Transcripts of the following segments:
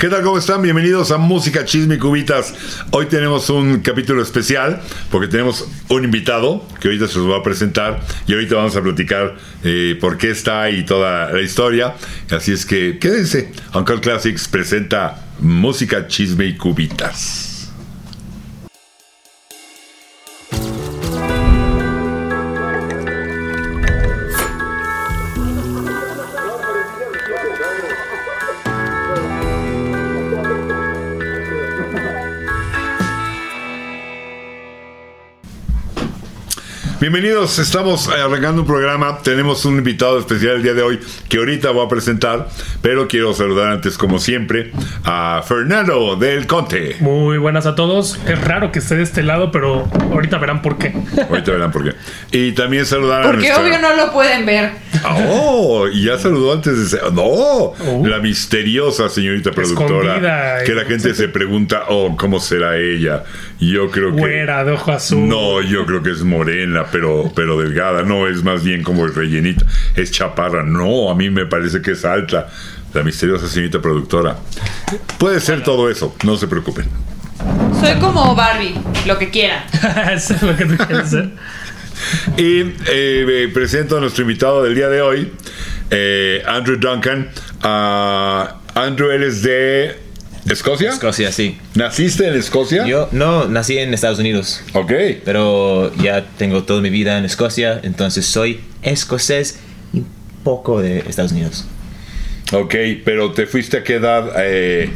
¿Qué tal? ¿Cómo están? Bienvenidos a Música Chisme y Cubitas. Hoy tenemos un capítulo especial porque tenemos un invitado que ahorita se los va a presentar y ahorita vamos a platicar eh, por qué está y toda la historia. Así es que quédense. Uncle Classics presenta Música Chisme y Cubitas. Bienvenidos, estamos arrancando un programa. Tenemos un invitado especial el día de hoy que ahorita voy a presentar, pero quiero saludar antes, como siempre, a Fernando del Conte. Muy buenas a todos. Es raro que esté de este lado, pero ahorita verán por qué. Ahorita verán por qué. Y también saludar a Porque nuestra- obvio no lo pueden ver. Ah, Oh, y ya saludó antes de. No, la misteriosa señorita productora. Escondida, Que la gente se pregunta, oh, ¿cómo será ella? Yo creo que. Güera de ojo azul. No, yo creo que es morena, pero, pero delgada. No, es más bien como rellenita. Es chaparra. No, a mí me parece que es alta. La misteriosa señorita productora. Puede ser todo eso, no se preocupen. Soy como Barbie, lo que quiera. Eso es lo que tú quieres. Y eh, eh, presento a nuestro invitado del día de hoy, eh, Andrew Duncan. Ah, Andrew, eres de Escocia. Escocia, sí. ¿Naciste en Escocia? Yo no nací en Estados Unidos, Ok. pero ya tengo toda mi vida en Escocia, entonces soy escocés y un poco de Estados Unidos. Ok, pero ¿te fuiste a qué edad? Eh,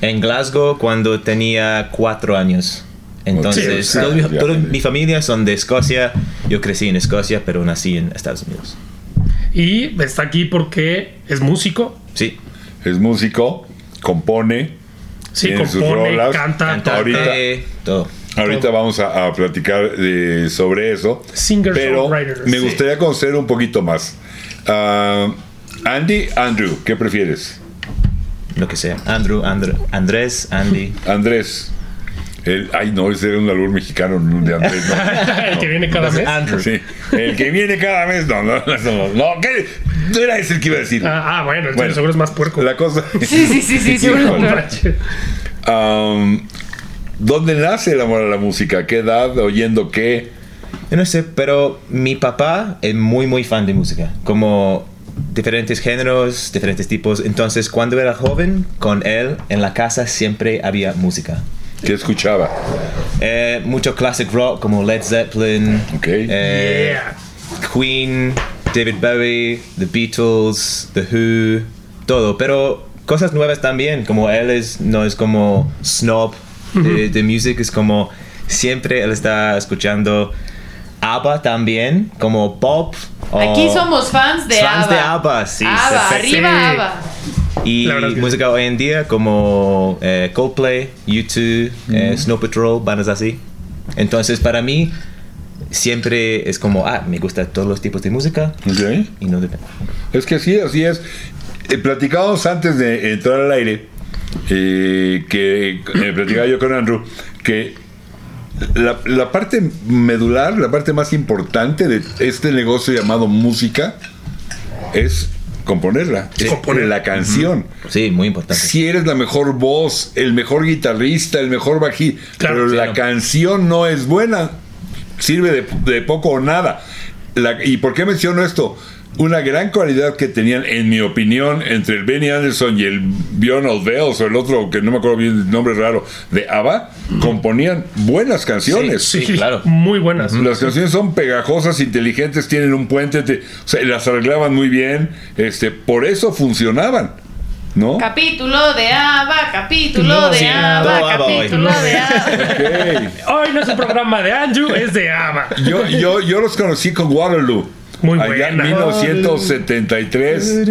En Glasgow cuando tenía cuatro años. Entonces, Sí, mi- ya. toda mi familia son de Escocia. Yo crecí en Escocia, pero nací en Estados Unidos. Y está aquí porque es músico. Sí. es músico, compone. Sí, Tiene sus compone, rolas. canta, Cantante, Ahorita- todo. Ahorita vamos a, a platicar eh, sobre eso. Singer, Pero songwriter, me sí. gustaría conocer un poquito más. Ah, Andy, Andrew, ¿qué prefieres? Lo que sea. Andrew, Andr- Andrés, Andy. Andrés. El, ay, no, ese era un albur mexicano no, de Andrés. No, el que viene cada mes. Andrew. Sí, el que viene cada mes. No, no, no. No, no, ¿qué? No era ese el que iba a decir. Ah, ah, bueno, entonces Bueno, seguro es más puerco. La cosa. Sí, sí, sí, sí, seguro. Am, ¿Dónde nace el amor a la música? ¿A qué edad? ¿Oyendo qué? Yo no sé, pero mi papá es muy, muy fan de música. Como diferentes géneros, diferentes tipos. Entonces, cuando era joven, con él en la casa siempre había música. ¿Qué escuchaba? Eh, mucho classic rock como Led Zeppelin, Ok. eh, Yeah. Queen, David Bowie, The Beatles, The Who, todo. Pero cosas nuevas también, como él es, no es como snob de, de music, es como siempre él está escuchando ABBA también, como pop. o- Aquí somos fans de Fans ABBA. de ABBA, sí, ABBA, arriba Sí. ABBA. Y música hoy en día como eh, Coldplay, U2, eh, Snow Patrol, bandas así. Entonces para mí siempre es como, ah, me gustan todos los tipos de música Ok. y no depende. Es que sí, así es. Eh, platicábamos antes de entrar al aire, eh, que eh, platicaba yo con Andrew, que la, la parte medular, la parte más importante de este negocio llamado música es componerla, es Componer. la canción. Sí, muy importante. Si eres la mejor voz, el mejor guitarrista, el mejor bajista, Claro, pero sí, la no. canción no es buena, sirve de, de poco o nada. La- ¿Y por qué menciono esto? Una gran cualidad que tenían, en mi opinión, entre el Benny Anderson y el Bjorn Ulvaeus o el otro, que no me acuerdo bien el nombre raro, de ABBA, componían buenas canciones. Sí, claro. Muy buenas. Las canciones son pegajosas, inteligentes, tienen un puente, te- o sea, las arreglaban muy bien, este, por eso funcionaban, ¿no? Capítulo de ABBA, capítulo de Sí, ABBA, todo ABBA hoy. capítulo de ABBA. Hoy no es el programa de Andrew, es de ABBA. Yo, yo, yo los conocí con Waterloo. Muy Allá en buena. 1973.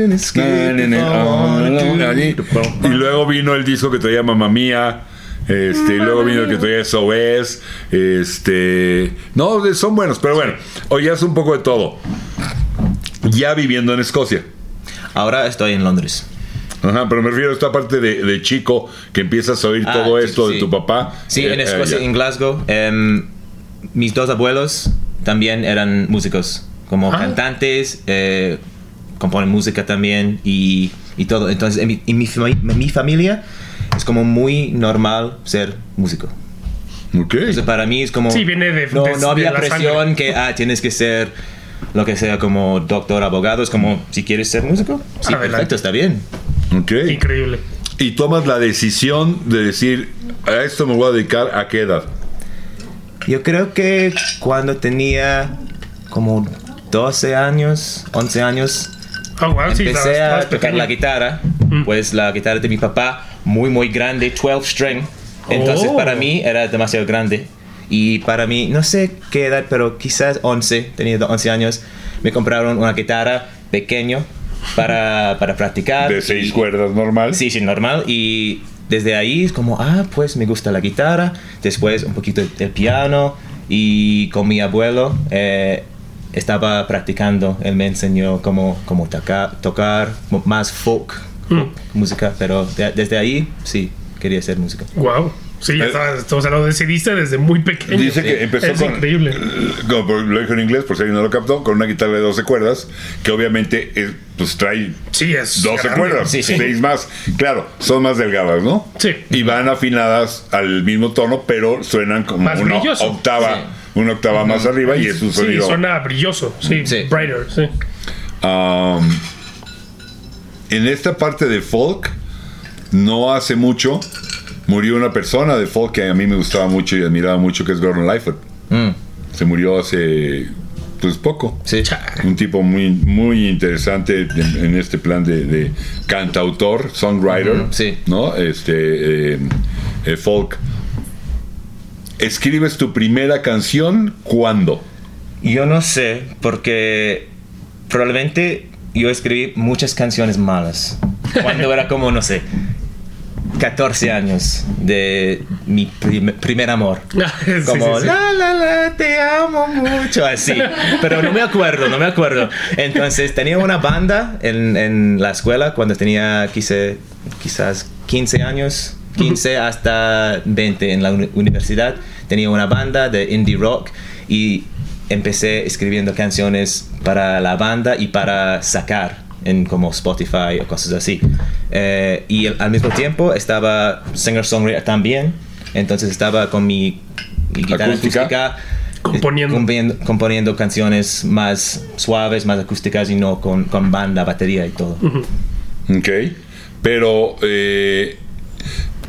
Y luego vino el disco que traía Mamma Mía. Este, y luego vino el que traía SOS. Este. No, son buenos, pero bueno. Oías un poco de todo. Ya viviendo en Escocia. Ahora estoy en Londres. Ajá, pero me refiero a esta parte de, de chico que empiezas a oír Ah, todo esto sí. de tu papá. Sí, Eh, en eh, Escocia, en Glasgow. em, mis dos abuelos también eran músicos, como Ah. cantantes, eh, componen música también y y todo. Entonces, en mi, en mi fami- en mi familia es como muy normal ser músico. Ok. Entonces, para mí es como... Sí, viene de- No, de- no había presión sangre. que, ah, tienes que ser lo que sea como doctor, abogado. Es como, si quieres ser músico, sí, Adelante. perfecto, está bien. Ok. Increíble. Y tomas la decisión de decir, a esto me voy a dedicar a qué edad. Yo creo que cuando tenía como 12 años, 11 años, Oh, wow, sí, empecé estabas- a tocar pequeño. la guitarra. Mm. Pues la guitarra de mi papá, muy, muy grande, 12 string. Entonces Oh. para mí era demasiado grande. Y para mí, no sé qué edad, pero quizás 11, tenía 11 años, me compraron una guitarra pequeño para, para practicar. De seis Y- cuerdas normal. Sí, sí, normal. Y desde ahí es como, ah, pues me gusta la guitarra. Después un poquito el piano. Y con mi abuelo eh, estaba practicando. Él me enseñó cómo, cómo toca- tocar más folk Mm. música. Pero de- desde ahí, sí, quería ser músico. Wow. Sí, ya Eh, estabas, o sea, lo decidiste desde muy pequeño. Dice que empezó es con, increíble. lo dijo en inglés, por si alguien no lo captó, con una guitarra de 12 cuerdas, que obviamente es- pues trae Sí, es 12 grande. cuerdas, Sí, sí. 6 más. Claro, son más delgadas, ¿no? Sí. Y van afinadas al mismo tono, pero suenan como Más una brilloso. octava, una octava más arriba y es un Sí, sonido. suena brilloso. Sí, Sí. brighter. Sí. Um, en esta parte de folk, no hace mucho, murió una persona de folk que a mí me gustaba mucho y admiraba mucho, que es Gordon Lightfoot. Mm, Se murió hace, pues poco. sí. Un tipo muy, muy interesante en, en este plan de, de cantautor, songwriter, sí. ¿no? Este, eh, eh, folk. ¿Escribes tu primera canción cuándo? Yo no sé, porque probablemente yo escribí muchas canciones malas. Cuando era como, no sé, 14 años de mi prim- primer amor. Sí, Como, sí, sí. la, la, la, te amo mucho, así. Pero no me acuerdo, no me acuerdo. Entonces tenía una banda en, en la escuela cuando tenía quise- quizás 15 años, 15 hasta 20 en la uni- universidad. Tenía una banda de indie rock y empecé escribiendo canciones para la banda y para sacar en como Spotify o cosas así. Eh, y al- al mismo tiempo estaba singer-songwriter también. Entonces estaba con mi, mi guitarra Acústica. acústica. Componiendo. eh, componiendo, componiendo canciones más suaves, más acústicas y no con, con banda, batería y todo. Ok. Pero eh,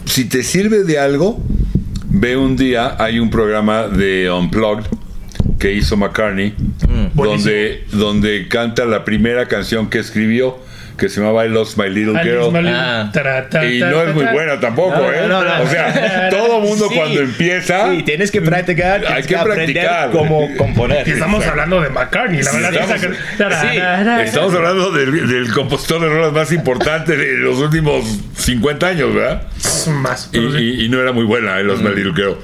si te sirve de algo, ve un día, hay un programa de Unplugged que hizo McCartney, donde, donde canta la primera canción que escribió, que se llamaba I Lost My Little Alice Girl. Ah. tara, ta, Y no es muy buena tampoco, No, ¿eh? no, no. O sea, todo mundo Sí. cuando empieza... Sí, tienes que practicar, tienes Hay que aprender practicar. cómo componer. Y estamos hablando de McCartney, la verdad. estamos- sí, Estamos hablando del, del compositor de rolas más importante de los últimos 50 años, ¿verdad? Más. Y, y- y no era muy buena, I Lost My Little Girl.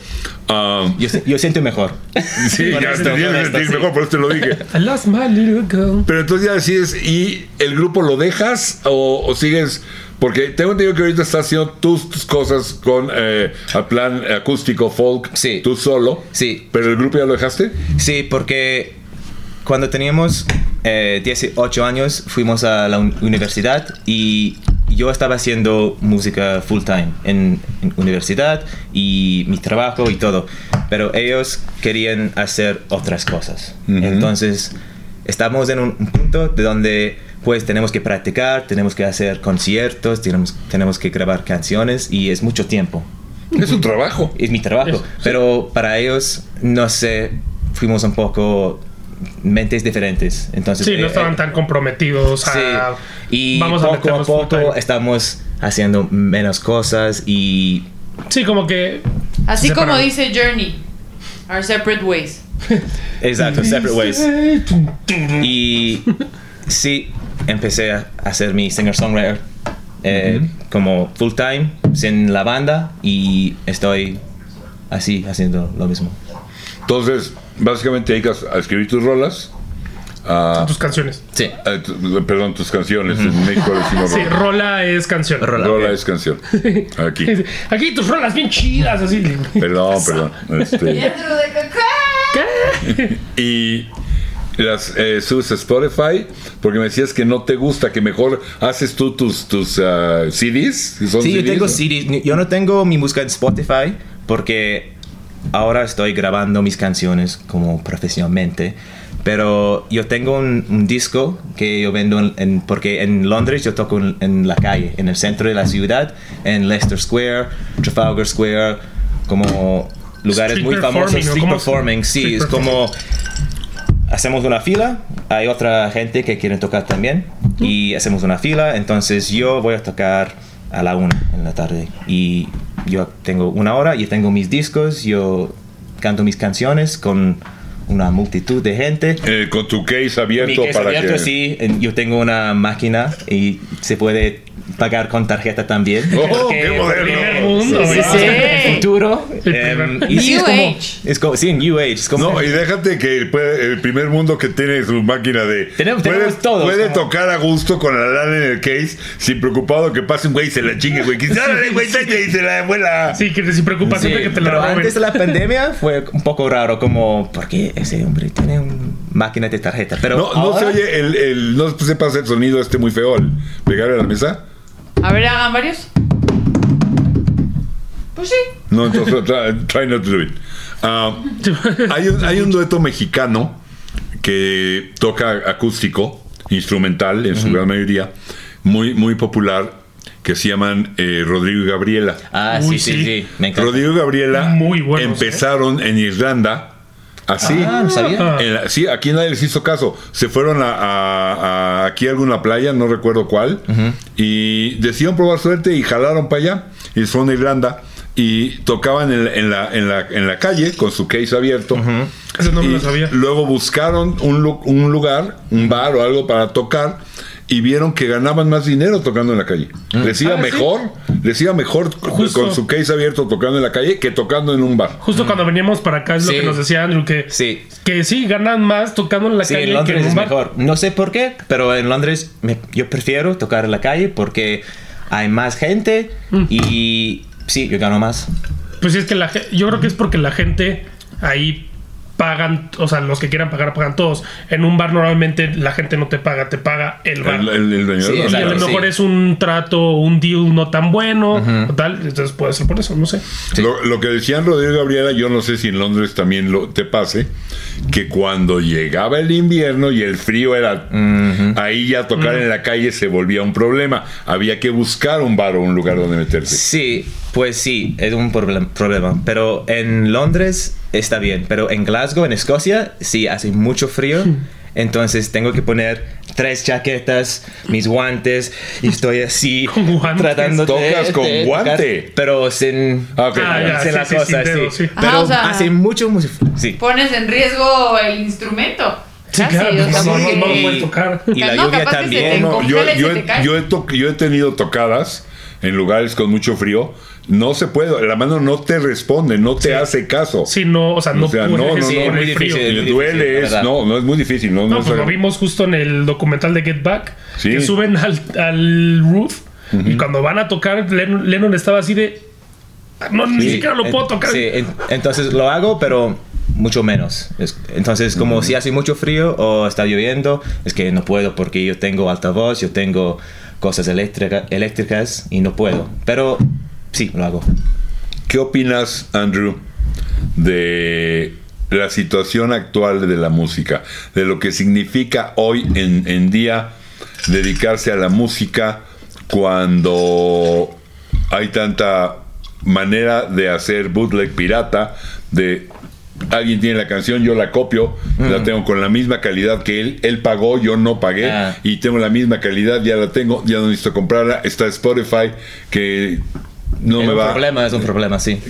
Um, Yo, siento mejor. sí, ya esto, te esto, sentir sí. mejor, por eso te lo dije. I lost my little girl. Pero entonces ya decides, ¿y el grupo lo dejas o, o sigues? Porque tengo entendido que ahorita estás haciendo tus, tus cosas con eh, a plan acústico, folk, Sí. tú solo. Sí. ¿Pero el grupo ya lo dejaste? Sí, porque cuando teníamos eh, 18 años fuimos a la un- universidad y yo estaba haciendo música full time en, en universidad y mi trabajo y todo, pero ellos querían hacer otras cosas. Ujú. Entonces estamos en un, un punto de donde pues tenemos que practicar, tenemos que hacer conciertos, tenemos, tenemos que grabar canciones y es mucho tiempo Es un trabajo. es mi trabajo. Sí. Pero para ellos, no sé, fuimos un poco mentes diferentes. Entonces, Sí, no eh, estaban eh, tan comprometidos a. sí. Y vamos a poco a full poco estamos haciendo menos cosas y Sí, como que. Así como dice Journey. Our separate ways. exacto, separate ways. Y sí, empecé a hacer mi singer-songwriter eh, como full time, sin la banda, y estoy así haciendo lo mismo. Entonces, básicamente dedicas a escribir tus rolas, a, Tus canciones. Sí. a tu- perdón, tus canciones. En México decimos Sí, rola. rola es canción. Rola. Rola es canción. Aquí. Aquí tus rolas bien chidas, así. Perdón, perdón. Este, cacao. y las eh, subes a Spotify porque me decías que no te gusta, que mejor haces tú tus, tus ah, CDs. son Sí, yo CDs, tengo ¿no? CDs. Yo no tengo mi música en Spotify porque ahora estoy grabando mis canciones como profesionalmente. Pero yo tengo un, un disco que yo vendo en, en- porque en Londres yo toco en, en la calle, en el centro de la ciudad, en Leicester Square, Trafalgar Square, como lugares Street muy famosos. performing, ¿o Street performing, sí, street es como hacemos una fila, hay otra gente que quiere tocar también y hacemos una fila, entonces yo voy a tocar a la una en la tarde y yo tengo una hora, yo tengo mis discos, yo canto mis canciones con una multitud de gente. Eh, con tu case Mi abierto case para abierto, que. sí, yo tengo una máquina y se puede pagar con tarjeta también. Oh, qué moderno. Primer mundo, Sí, ¿no? sí, sí. el futuro. Y sí, es New como, Age. es como, sí, New Age. Es como, No, y déjate que el, el primer mundo que tiene su máquina de. Tenemos- puede, tenemos todos, puede como- tocar a gusto con la lana en el case, sin preocupado que pase un güey y se la chingue, güey. Órale, güey, tete", y se la vuela. Sí, que sin preocupación de que te la pero roben. antes de la pandemia fue un poco raro, como, ¿por qué ese hombre tiene una máquina de tarjeta? Pero No, no se oye el, el. No se pasa el sonido este muy feo al pegarle a la mesa. A ver, hagan varios. Pues sí. No, entonces try, try not to do it. Ah, hay, un, hay un dueto mexicano que toca acústico, instrumental en su gran mayoría, muy, muy popular, que se llaman eh, Rodrigo y Gabriela. Ah, Uy, sí, sí, sí. sí, me encanta. Rodrigo y Gabriela Muy buenos, empezaron en Irlanda así. Ah, no sabía. Ah. En la- sí, aquí nadie les hizo caso. Se fueron a, a- a- aquí a alguna playa, no recuerdo cuál, y decidieron probar suerte y jalaron para allá. Y se fueron a Irlanda y tocaban en, la- en la, en, la, en la calle con su case abierto. Ese no me Y lo sabía. Luego buscaron un, lu- un lugar, un bar o algo para tocar. Y vieron que ganaban más dinero tocando en la calle. Les iba Ah, ¿sí? mejor, les iba mejor Justo. con su case abierto tocando en la calle que tocando en un bar. Justo cuando veníamos para acá es lo Sí. que nos decía Andrew, que, Sí. que sí, ganan más tocando en la Sí, calle en que Londres en un es bar. mejor. No sé por qué, pero en Londres me- yo prefiero tocar en la calle porque hay más gente Mm. y sí, yo gano más. Pues sí, es que la yo creo que es porque la gente ahí pagan, o sea, los que quieran pagar, pagan todos. En un bar normalmente la gente no te paga, te paga el bar. El, el- el dueño Sí, del bar. y a lo mejor sí. es un trato, un deal no tan bueno, o tal. Entonces puede ser por eso, no sé. Sí. Lo, lo que decían Rodrigo y Gabriela, yo no sé si en Londres también lo, te pase, que cuando llegaba el invierno y el frío era ahí ya tocar en la calle se volvía un problema. Había que buscar un bar o un lugar donde meterse. Sí, pues sí, es un problem- problema. Pero en Londres está bien. Pero en Glasgow, en Escocia, sí hace mucho frío. Entonces tengo que poner tres chaquetas, mis guantes, y estoy así tratando de. Tocas con de tocar, guante. pero sin. Ah, ok. Ah, ya, sin sí, la sí, cosa, sin sí. dedo, sí. Pero Ajá, o sea- hace mucho, mucho frío. Sí. Pones en riesgo el instrumento. Sí, Casi, claro, o sea, no, no, porque- no lo puedes tocar. Y la No, lluvia también. Yo, he- yo he tenido tocadas en lugares con mucho frío. No se puede, la mano no te responde, no te hace caso. Sí, no, o sea, no O sea, no, no, no, el muy difícil. Duele, es, no, no es muy difícil. No, No, pues es- lo vimos justo en el documental de Get Back, Sí. que suben al, al roof y cuando van a tocar, Lennon, Lennon estaba así de... No, ni siquiera lo puedo tocar. Sí, en- entonces lo hago, pero mucho menos. Es- entonces, como si hace mucho frío o está lloviendo, es que no puedo porque yo tengo altavoz, yo tengo cosas eléctrica- eléctricas y no puedo. Pero sí, lo hago. ¿Qué opinas, Andrew, de la situación actual de la música? De lo que significa hoy en, en día dedicarse a la música cuando hay tanta manera de hacer bootleg pirata, de alguien tiene la canción, yo la copio, la tengo con la misma calidad que él, él pagó, yo no pagué, Ah. y tengo la misma calidad, ya la tengo, ya no necesito comprarla, está Spotify, que no es me un va problema, es un problema, sí.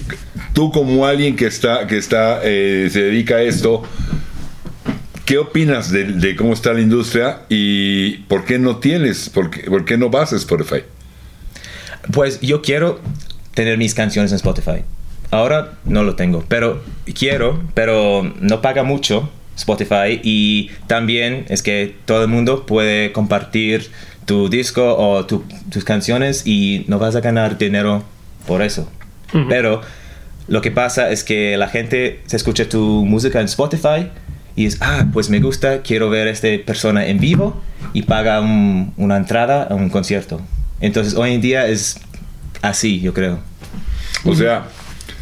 tú como alguien que está que está eh, se dedica a esto ¿qué opinas de, de cómo está la industria y por qué no tienes por qué, por qué no vas a Spotify Pues yo quiero tener mis canciones en Spotify. Ahora no lo tengo, pero quiero, pero no paga mucho Spotify y también es que todo el mundo puede compartir tu disco o tu- tus canciones y no vas a ganar dinero por eso. Pero lo que pasa es que la gente se escucha tu música en Spotify y es, ah, pues me gusta, quiero ver a esta persona en vivo y paga un- una entrada a un concierto. Entonces hoy en día es así, yo creo. O sea,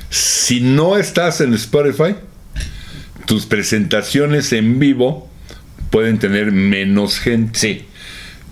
si no estás en Spotify, tus presentaciones en vivo pueden tener menos gente. Sí,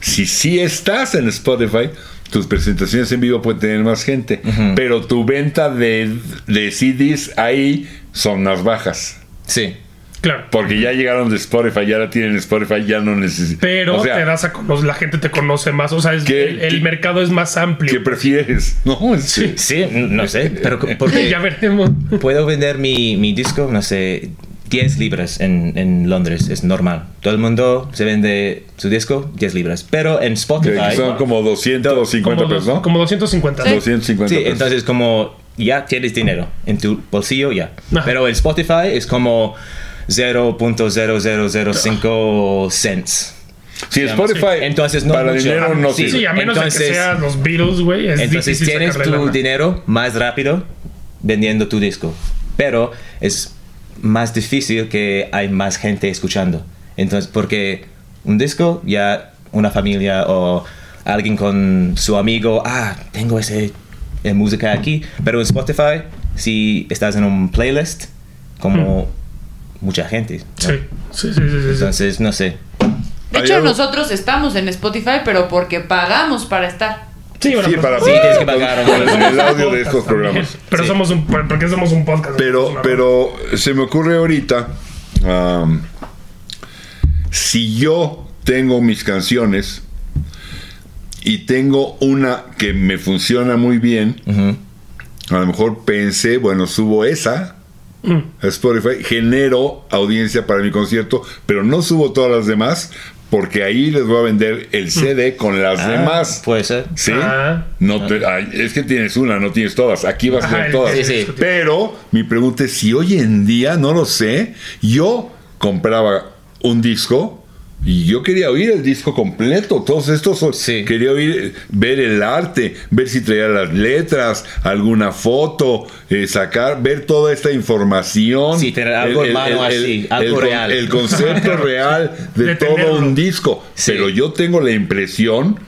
Si sí estás en Spotify, tus presentaciones en vivo pueden tener más gente, pero tu venta de, de CDs ahí son más bajas. sí. Claro. Porque ya llegaron de Spotify, ya la tienen en Spotify, ya no necesitan. Pero o sea, te das a conocer, la gente te conoce más. O sea, es- ¿Qué- el, el qué- mercado es más amplio. ¿qué prefieres? No, Sí. Sí, no sé, pero porque ya veremos. puedo vender mi, mi disco, no sé, 10 libras en, en Londres, es normal. Todo el mundo se vende su disco, 10 libras. Pero en que Spotify... son como 250 Como, pesos, ¿no? como 250. Sí. 250 Sí, pesos. entonces como ya tienes dinero en tu bolsillo, ya. Ajá. Pero en Spotify es como 0.0005 cents. Sí, digamos. Spotify. Entonces, no para mucho. dinero no Sí, sirve. Sí, a menos de que Entonces- sean los Beatles, güey. Es Entonces difícil tienes tu dinero más rápido vendiendo tu disco. Pero es más difícil que hay más gente escuchando. Entonces, porque un disco ya una familia o alguien con su amigo, ah, tengo ese eh, música aquí. Pero en Spotify, si estás en un playlist, como mucha gente. ¿no? Sí, sí, sí, sí, sí. Entonces, no sé. De hecho, nosotros estamos en Spotify, pero porque pagamos para estar. Sí, bueno, Sí, pues, para Sí, tienes que pagar, con el, audio de estos programas. Pero Sí. somos un. Porque somos un podcast. Pero, pero se me ocurre ahorita, si yo tengo mis canciones y tengo una que me funciona muy bien, a lo mejor pensé, bueno, subo esa Mm. a Spotify, genero audiencia para mi concierto, pero no subo todas las demás porque ahí les voy a vender el CD con las Ah, demás. Puede ser. ¿Sí? Ah. No te- ay, es que tienes una, no tienes todas. Aquí vas a tener todas. Sí, sí. Pero mi pregunta es si hoy en día, no lo sé, yo compraba un disco y yo quería oír el disco completo. Todos estos son- Sí. quería oír, ver el arte, ver si traía las letras, alguna foto, eh, sacar, ver toda esta información. Sí, tener algo en mano así, algo con- real. El concepto real de, De todo tenerlo. un disco. Sí. Pero yo tengo la impresión,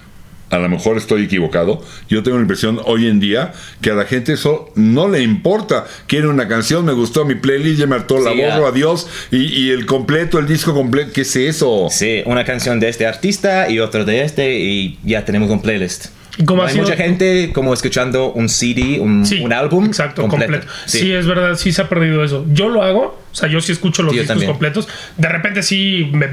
a lo mejor estoy equivocado, yo tengo la impresión hoy en día que a la gente eso no le importa. Quiere una canción, me gustó mi playlist, ya me hartó, la Sí, borro, adiós. Y, y el completo, el disco completo, ¿qué es eso? Sí, una canción de este artista y otro de este y ya tenemos un playlist. ¿Y cómo ha Hay sido? mucha gente como escuchando un CD, un, Sí, un álbum Exacto, completo. completo. Sí. es verdad, sí se ha perdido eso. Yo lo hago, o sea, yo sí escucho los Sí, discos completos. De repente sí me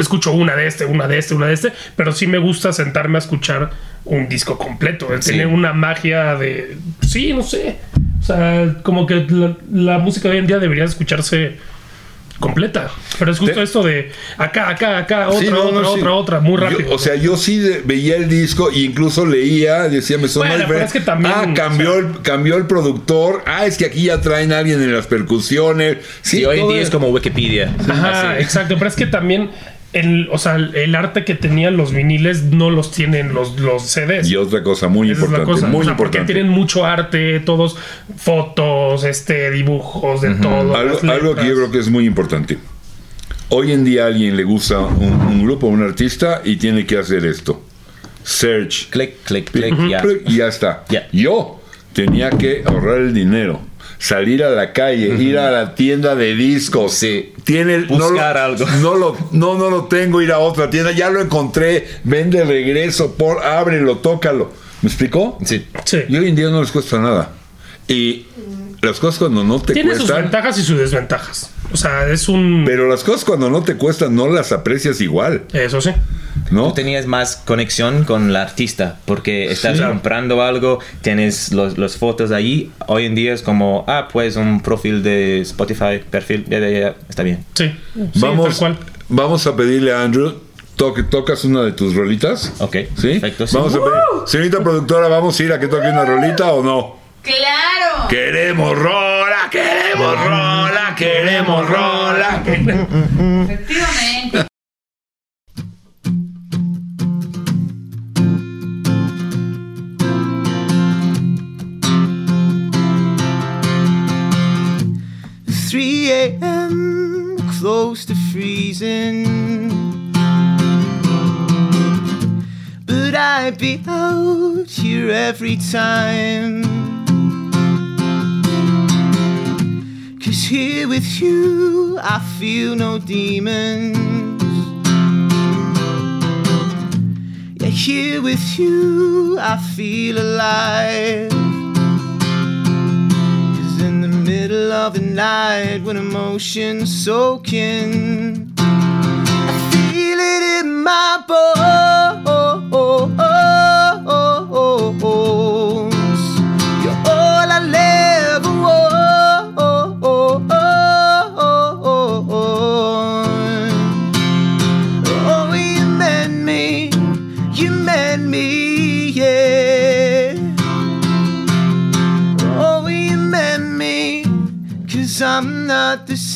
escucho una de este, una de este, una de este, pero sí me gusta sentarme a escuchar un disco completo. Tiene una magia de. Sí, no sé. O sea, como que la, la música de hoy en día debería escucharse completa. Pero es justo Te- esto de acá, acá, acá, otra, Sí, no, otra, no, sí. otra, otra, muy Yo- rápido. o sea, yo sí veía el disco e incluso leía, decía, me sonó Bueno, es que también, Ah, cambió, o sea- el, cambió el productor. Ah, es que aquí ya traen a alguien en las percusiones. Sí, Sí, hoy en día es como Wikipedia. Ajá, Así. exacto. Pero es que también el, o sea, el arte que tenían los viniles no los tienen los, los CDs. Y otra cosa muy Esa es la importante, cosa. muy O sea, porque importante. tienen mucho arte, todos fotos, este, dibujos de todo. Algo, que yo creo que es muy importante. Hoy en día a alguien le gusta un, un grupo, un artista y tiene que hacer esto. Search. Clic, clic, clic, ya. Y ya está. Yo tenía que ahorrar el dinero. Salir a la calle, ir a la tienda de discos. Sí. Tiene, no lo- Buscar algo. No, lo, no, no lo tengo, ir a otra tienda. Ya lo encontré. Vende regreso, por, ábrelo, tócalo. ¿Me explicó? Sí. Sí. Y hoy en día no les cuesta nada. Y las cosas cuando no te Tiene sus cuestan. ventajas y sus desventajas. O sea, es un. Pero las cosas cuando no te cuestan no las aprecias igual, Eso sí. ¿no? Tú tenías más conexión con el artista porque estás Sí. comprando algo, tienes los, los fotos allí. Hoy en día es como, ah, pues un perfil de Spotify, perfil, ya, ya, ya, está bien. Sí. Sí, vamos, tal cual. vamos a pedirle a Andrew, toque, ¿tocas una de tus rolitas? Ok, ¿Sí? perfecto. sí. Vamos a pedir. Señorita productora, ¿vamos a ir a que toque una rolita o no? ¡Claro! Queremos rola, queremos rola, queremos rola. Efectivamente. Three a.m. close to freezing. But I'd be out here every time. Cause here with you, I feel no demons. Yeah, here with you, I feel alive. Cause in the middle of the night, when emotions soaking, I feel it in my bones.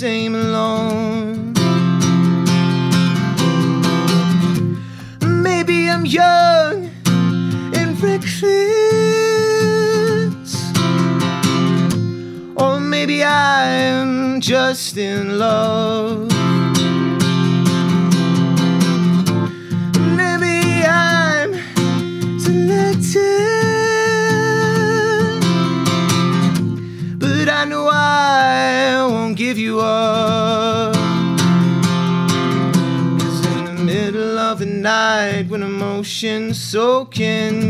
Same alone. Maybe I'm young and reckless. Or maybe I'm just in love. Up. Cause in the middle of the night when emotions soaking,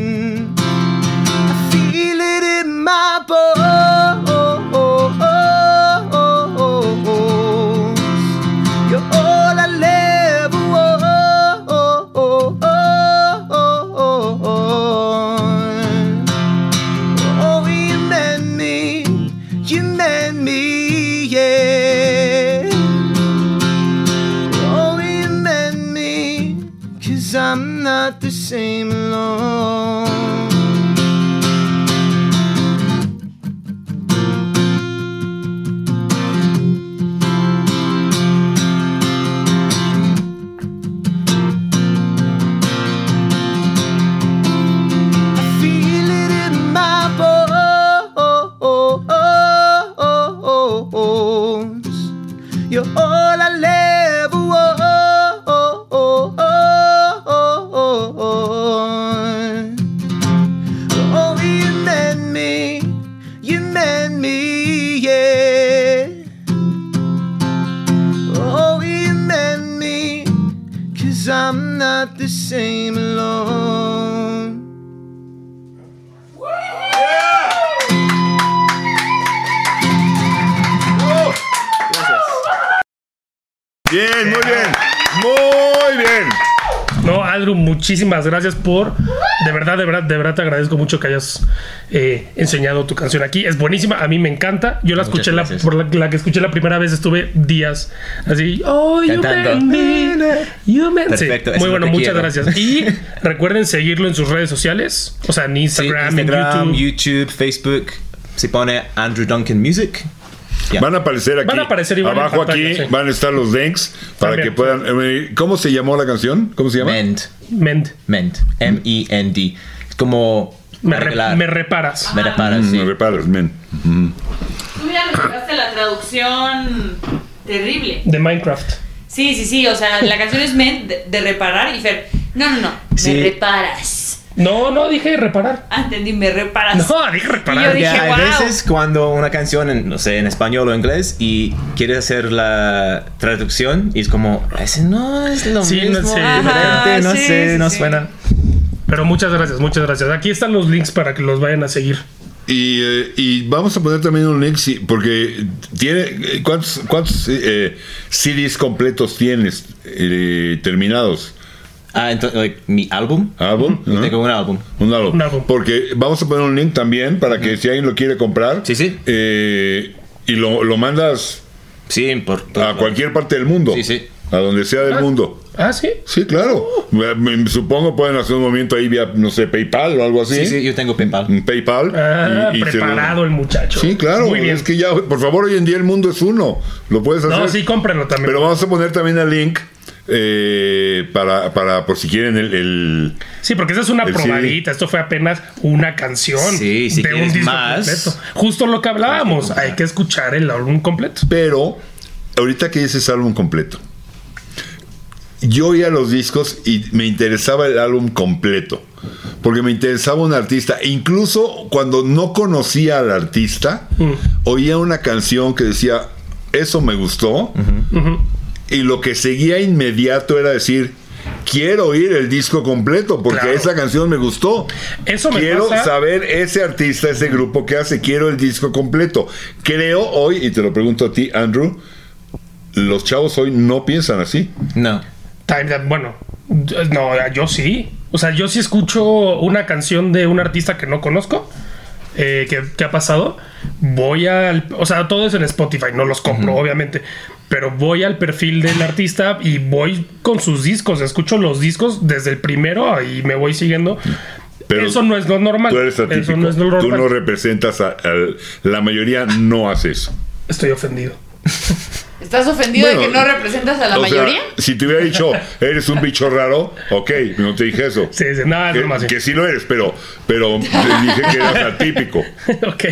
muchísimas gracias por. De verdad, de verdad, de verdad te agradezco mucho que hayas eh, enseñado tu canción aquí. Es buenísima, a mí me encanta. Yo la Muchas escuché, la, por la, la que escuché la primera vez, estuve días así. Oh, you meant me, you meant-" Sí, Perfecto, Muy bueno, muchas quiero. gracias. Y recuerden seguirlo en sus redes sociales, o sea, en Sí, Instagram, Instagram, en YouTube. YouTube, Facebook. Se pone Andrew Duncan Music. Ya. Van a aparecer aquí. Van a aparecer igual Abajo pantalla, aquí sí. van a estar los links para También, que puedan. eh, ¿Cómo se llamó la canción? ¿Cómo se llama? Mend. Mend. Mend. M-E-N-D. Es como. Me, re- me reparas. Me reparas, Mm, sí. me reparas, men. Tú ya me sacaste la traducción terrible. De Minecraft. Sí, sí, sí, o sea, la canción es meant de, de reparar y Fer, no, no, no, Sí. me reparas. No, no, dije reparar. Ah, entendí, me reparas. No, dije Y yo reparar. dije, Ya, hay veces cuando una canción, en, no sé, en español o inglés, y quieres hacer la traducción, y es como, ese no es lo Sí, no mismo, sé. diferente, Ajá, no sí, sé, sí, no sí. suena. Pero muchas gracias, muchas gracias. Aquí están los links para que los vayan a seguir. Y, eh, y vamos a poner también un link, sí, porque tiene. eh, ¿Cuántos, cuántos eh, CDs completos tienes eh, terminados? Ah, entonces, like, mi álbum. ¿Álbum? Yo. Tengo un álbum. Un álbum. Un álbum. Porque vamos a poner un link también para que si alguien lo quiere comprar. Sí, sí. eh, y lo, lo mandas Sí, por, por- a cualquier parte del mundo. Sí, sí. A donde sea del mundo. Ah, sí. Sí, claro. Me- me- Supongo pueden hacer un movimiento ahí vía, no sé, PayPal o algo así. Sí, sí, yo tengo PayPal. Un PayPal. Ah, y- y se lo- preparado el muchacho. Sí, claro. Muy bien. Es que ya, por favor, hoy en día el mundo es uno. Lo puedes hacer. No, sí, cómprenlo también. Pero vamos a poner también el link eh, para, para, por si quieren, el. el- Sí, porque esa es una probadita. Esto fue apenas una canción Sí, si de un disco más. completo. Justo lo que hablábamos. Hay que escuchar el álbum completo. Pero, ahorita que dices álbum completo, yo oía los discos y me interesaba el álbum completo. Porque me interesaba un artista. E incluso cuando no conocía al artista, Mm. oía una canción que decía, eso me gustó. Y lo que seguía inmediato era decir, quiero oír el disco completo porque Claro. esa canción me gustó. Eso me quiero pasa- saber ese artista, ese grupo que hace, quiero el disco completo. Creo hoy, y te lo pregunto a ti, Andrew, los chavos hoy no piensan así. No. Time- Bueno, no, yo sí. O sea, yo sí escucho una canción de un artista que no conozco. eh, que, que ha pasado. Voy al. O sea, todo es en Spotify, no los compro, obviamente. Pero voy al perfil del artista y voy con sus discos. Escucho los discos desde el primero y me voy siguiendo. Pero Eso no es lo normal. Tú eres atípico. Eso no es lo Tú normal. no representas a, a- la mayoría no hace eso. Estoy ofendido. ¿Estás ofendido de que no representas a la sea, mayoría? si te hubiera dicho, eres un bicho raro, ok, no te dije eso. Sí, sí, nada, que, no más. que sí lo eres, pero, pero te dije que eras atípico. ok.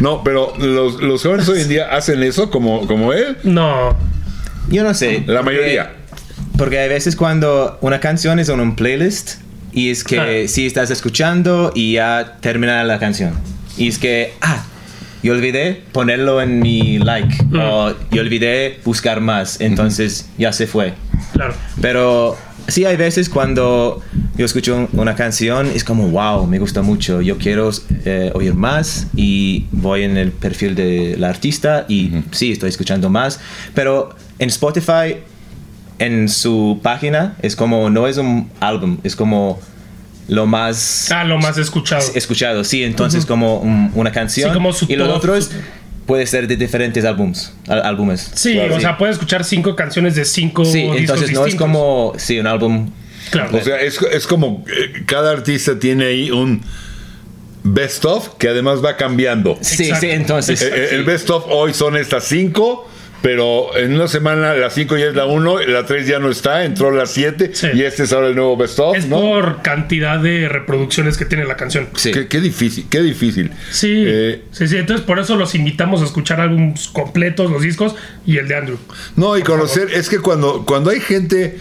No, pero los, los jóvenes hoy en día hacen eso como, como él. No. Yo no sé. La porque- mayoría. Porque hay veces cuando una canción es en un playlist y es que Ah. si estás escuchando y ya termina la canción. Y es que, ah, yo olvidé ponerlo en mi like Mm. o yo olvidé buscar más, entonces ya se fue. Claro. Pero sí hay veces cuando yo escucho un- una canción, es como, wow, me gusta mucho, yo quiero eh, oír más y voy en el perfil del artista y sí, estoy escuchando más. Pero en Spotify, en su página, es como, no es un álbum, es como lo más Ah, lo más escuchado. escuchado, sí, entonces como un- una canción Sí, como su y los top, otros su- puede ser de diferentes álbums, álbumes. Sí, Claro, o sí. sea, puedes escuchar cinco canciones de cinco Sí, discos entonces no es como, sí, un álbum Claro. O sea, es, es como eh, cada artista tiene ahí un best of que además va cambiando. Sí, Exacto. sí, entonces. Eh, eh, El best of hoy son estas cinco, pero en una semana la cinco ya es la uno, la tres ya no está, entró la siete Sí. y este es ahora el nuevo best of, es ¿no? por cantidad de reproducciones que tiene la canción. Sí. Qué, qué difícil, qué difícil. Sí, Eh, sí, sí. Entonces, por eso los invitamos a escuchar álbumes completos, los discos y el de Andrew. No, y conocer, es que cuando, cuando hay gente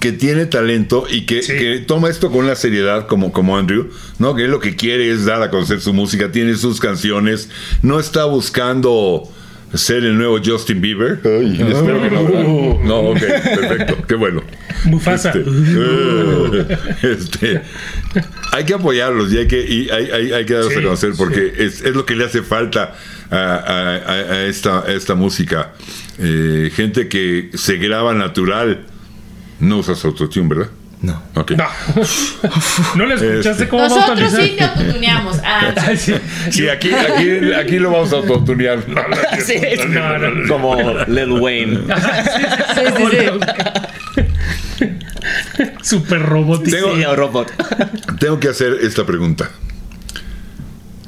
que tiene talento y que, Sí. que toma esto con una seriedad como, como Andrew, ¿no? Que él lo que quiere es dar a conocer su música, tiene sus canciones, no está buscando ser el nuevo Justin Bieber. Ay, espero que no, ¿verdad? No, ok, perfecto, qué bueno. Mufasa. Este, eh, este, hay que apoyarlos y hay que, y hay, hay- hay que darlos Sí, a conocer porque sí. es, es lo que le hace falta a, a- a- a esta, a esta música. Eh, gente que se graba natural. No usas autotune, ¿verdad? No. Ok. No. ¿No le escuchaste cómo Nosotros sí te autotuneamos. Ah, sí. Sí, aquí, aquí, aquí lo vamos a autotunear. No, no, Sí, No, no, no. como Lil Wayne. sí, sí, sí. Super robótico. Tengo- Sí, robot. Tengo que hacer esta pregunta.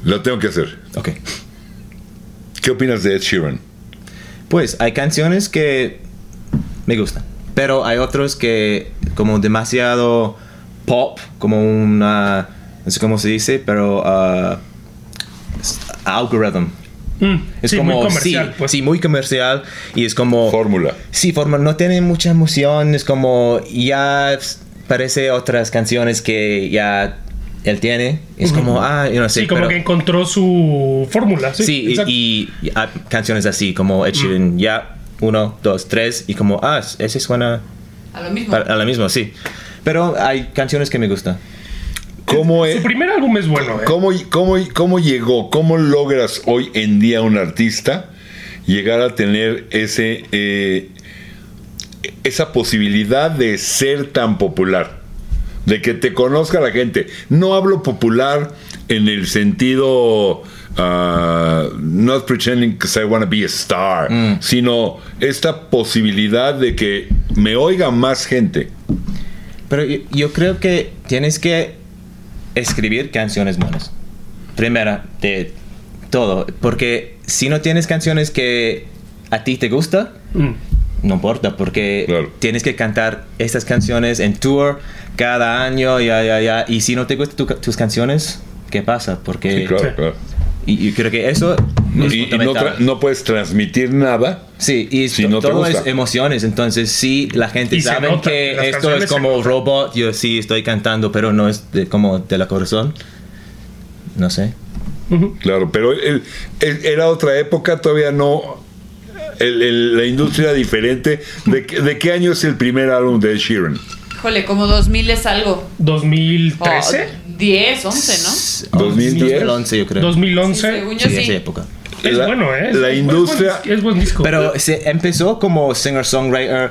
La tengo que hacer. ok. ¿Qué opinas de Ed Sheeran? Pues hay canciones que me gustan, pero hay otros que como demasiado pop, como una, no sé cómo se dice, pero uh, algorithm. Mm, Es sí, como muy comercial, sí, pues. sí, muy comercial y es como Fórmula. Sí, forma, no tiene mucha emoción, es como ya parece otras canciones que ya él tiene, es como, ah, yo no sé, Sí, como pero- que encontró su fórmula. Sí, sí, y- y, y hay canciones así, como Ed Sheeran, ya, uno, dos, tres, y como, ah, ese suena A lo mismo. para- a lo mismo, sí. Pero hay canciones que me gustan. ¿Cómo es? Su primer álbum es bueno. ¿eh? ¿Cómo, cómo, ¿Cómo llegó? ¿Cómo logras hoy en día un artista llegar a tener ese eh, esa posibilidad de ser tan popular? De que te conozca la gente. No hablo popular en el sentido ah, not pretending because I want to be a star, sino esta posibilidad de que me oiga más gente. Pero yo, yo creo que tienes que escribir canciones buenas. Primera, de todo. Porque si no tienes canciones que a ti te gusta, Mm. no importa, porque Claro. tienes que cantar estas canciones en tour cada año, ya, ya, ya. Y si no te gustan tu- tus canciones, ¿qué pasa? Porque Sí, claro, claro. Y yo creo que eso No, es y y no, no puedes transmitir nada. Sí, y Si no todo es emociones, entonces sí, la gente Y sabe nota, que esto es como notan. robot, yo sí estoy cantando, pero no es de, como de la corazón. No sé. Claro, pero el- el- era otra época, todavía no. el- el- la industria diferente. ¿De, qué- ¿De qué año es el primer álbum de Sheeran? Híjole, como 2000 es algo. 2013, Oh, 10, 11, ¿no? 2010. 2011 yo creo. 2011. Sí, según yo sí, sí. esa época. es La- bueno, ¿eh? la industria- Es buen, es buen disco. Pero se empezó como singer-songwriter,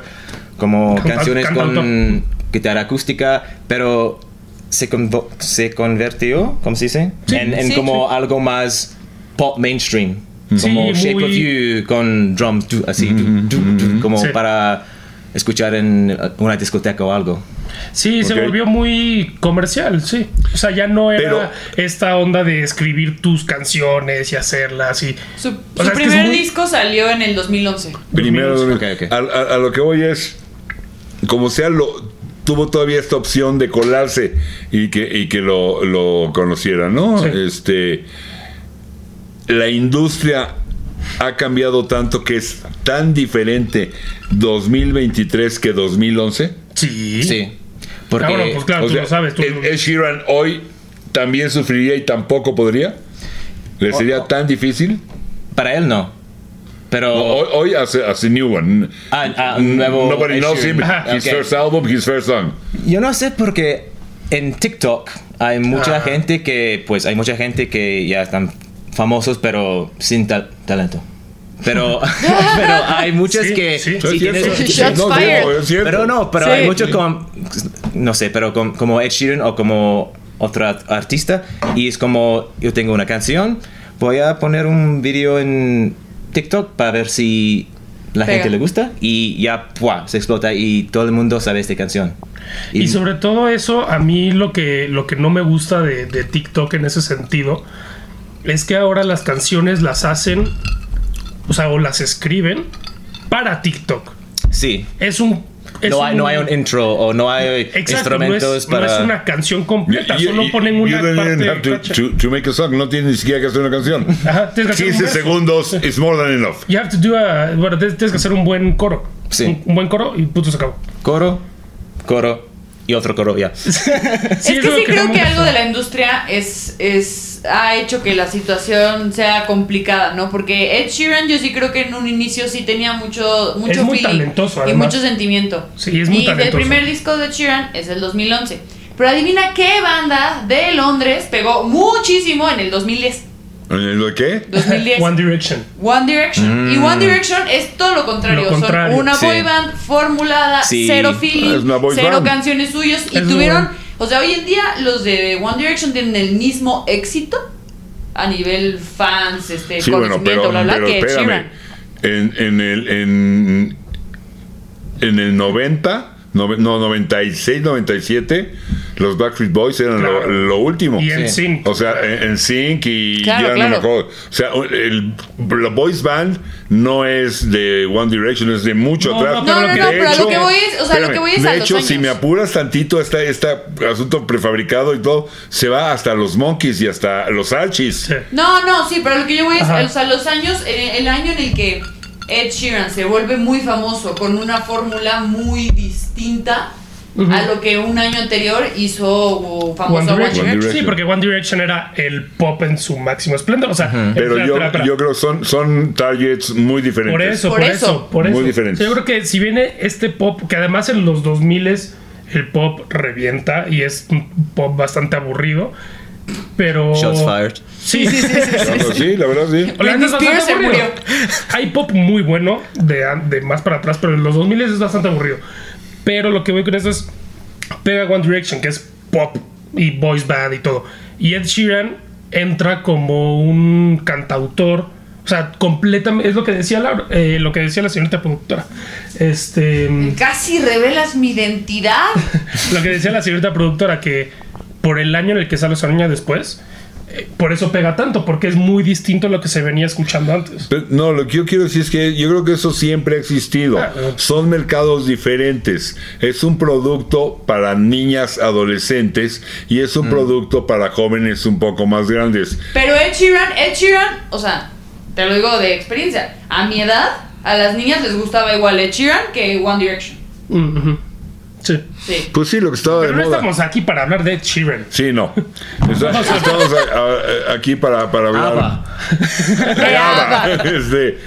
como Canta- canciones cantautor. con guitarra acústica, pero se, convo- se convirtió, ¿cómo se dice? Sí. en en Sí, como sí. algo más pop mainstream. Como Shape muy- of You con drums, du- así, du- du- du- como Sí. para escuchar en una discoteca o algo. Sí, se volvió muy comercial, sí. O sea, ya no era Pero- esta onda de escribir tus canciones y hacerlas y... Su, O su sea, es que es primer muy- disco salió en el 2011. Primero, 2011. Ok, ok. A, a- a lo que voy es, como sea, lo, tuvo todavía esta opción de colarse y que, y que lo, lo conociera, ¿no? Sí. Este, la industria ha cambiado tanto que es tan diferente 2023 que 2011. Sí. Sí. Porque Ah, bueno, pues claro, O tú sea, lo sabes. Tú, Ed, Ed Sheeran hoy también sufriría y tampoco podría. ¿Le sería oh. tan difícil? para él no. Pero Hoy, hoy hace, hace new one. Ah, ah, un nuevo Nobody Ed knows him. His Ok. first album, his first song. Yo no sé porque en TikTok hay mucha Ah. gente que, pues hay mucha gente que ya están famosos pero sin tal- talento. Pero, pero hay muchas Sí, que sí. ¿No tienes- pero no, pero Sí. hay muchos como, no sé, pero com- como Ed Sheeran o como otro artista y es como yo tengo una canción, voy a poner un video en TikTok para ver si la Pega. gente le gusta y ya ¡pua! se explota y todo el mundo sabe esta canción. Y sobre todo eso, a mí lo que, lo que no me gusta de, de TikTok en ese sentido es que ahora las canciones las hacen, o sea, o las escriben para TikTok. sí, Es un... es no hay, no hay un intro o no hay Exacto, no instrumentos es, para... no es una canción completa, You- solo you- ponen you una don't parte have to, to- to make a song. No tienes ni siquiera que hacer una canción. Ajá, tienes que hacer un 15 verso. segundos is more than enough. You have to do a, bueno, tienes tienes que hacer un buen coro. Sí. Un, un buen coro y puto se acabó. Coro, coro y otro coro, ya. Sí, es que sí creo que algo de la industria es, es ha hecho que la situación sea complicada, ¿no? Porque Ed Sheeran yo sí creo que en un inicio sí tenía mucho mucho Es muy feeling talentoso, y mucho sentimiento. Sí, es muy y talentoso. el primer disco de Ed Sheeran es el 2011. Pero adivina qué banda de Londres pegó muchísimo en el 2010. ¿Eh, ¿Lo qué? 2010. One Direction. One Direction. Y Mm. One Direction es todo lo contrario. Lo contrario. Son una Sí. boy band formulada, Sí. cero feeling, cero band. canciones suyas. Y Es tuvieron. bueno. O sea, hoy en día los de One Direction tienen el mismo éxito a nivel fans, este, Sí, bueno, conocimiento, pero, bla, bla, pero que espérame. En, en el, en, en el 90, nove- no, 96, 97, los Backstreet Boys eran lo- Claro. lo, último. Y en Sí. Sync. O sea, en, en Sync y Claro, ya no claro. me acuerdo. O sea, el, la Boys Band no es de One Direction, es de mucho No, atrás. no, pero No, no, lo que- no, De pero a lo que voy es, o sea, lo que voy es de a los hecho, si años. me apuras tantito, este, este asunto prefabricado y todo, se va hasta los Monkeys y hasta los Archies. Sí. No, no, sí, pero lo que yo voy es, Ajá. o sea, los años, eh, el año en el que Ed Sheeran se vuelve muy famoso con una fórmula muy distinta a lo que un año anterior hizo uh, famoso One Direction. One Direction. Direction. Sí, porque One Direction era el pop en su máximo esplendor. O sea, Pero espera, yo, espera, espera. yo creo que son, son targets muy diferentes. Por eso, Por por, eso. eso, por Muy eso. diferentes. Yo creo que si viene este pop, que además en los 2000 el pop revienta y es un pop bastante aburrido, pero... Shots fired. Sí, sí, sí. No, no, sí, la verdad sí. La neta es Britney Spears se murió. Hay pop muy bueno de, más para atrás, pero en los 2000 es bastante aburrido. Pero lo que voy con eso es pega One Direction, que es pop y voice band y todo. Y Ed Sheeran entra como un cantautor, o sea, completamente es lo que decía la, eh, lo que decía la señorita productora. Este Casi revelas mi identidad. lo que decía la señorita productora que por el año en el que sale esa niña después, eh, por eso pega tanto, porque es muy distinto a lo que se venía escuchando antes. Pero, no, lo que yo quiero decir es que yo creo que eso siempre ha existido. Ah. Son mercados diferentes. Es un producto para niñas adolescentes y es un producto para jóvenes un poco más grandes. Pero Ed Sheeran, Ed Sheeran, o sea, te lo digo de experiencia. A mi edad, a las niñas les gustaba igual Ed Sheeran que One Direction. Mm. Sí. Sí. Pues sí, lo que estaba Pero de no moda. estamos aquí para hablar de Ed Sheeran. Sí, no. Está- Estamos a- a- aquí para, para hablar. ABBA. de ABBA. Este,